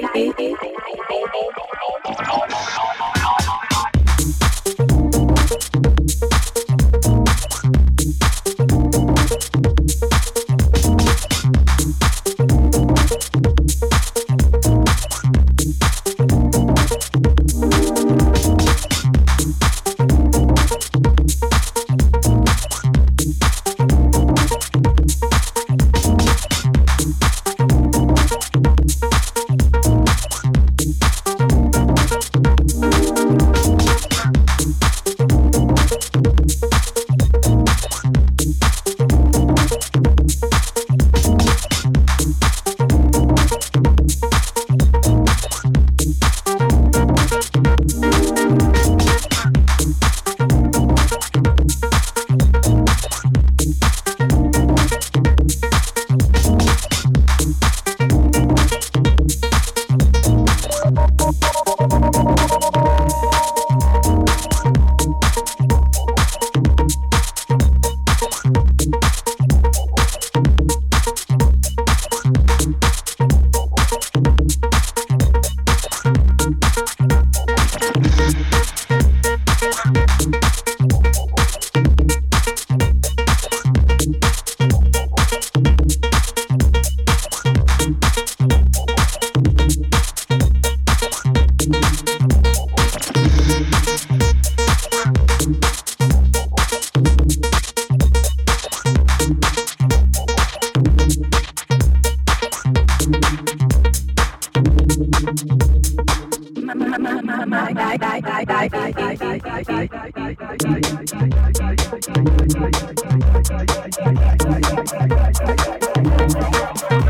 night. Thank you.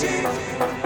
Jesus.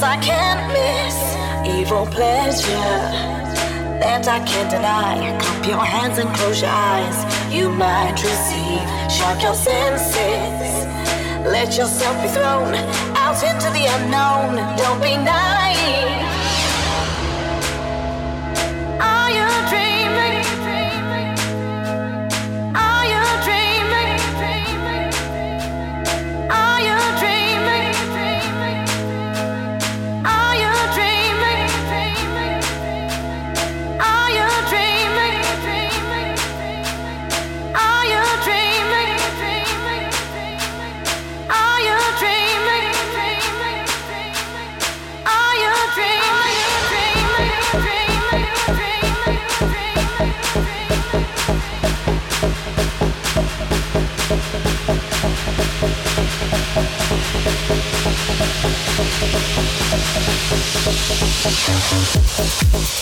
Cause I can't miss evil pleasure that I can't deny. Clap your hands and close your eyes. You might receive, shock your senses. Let yourself be thrown out into the unknown. Don't be naive. Are you dreaming?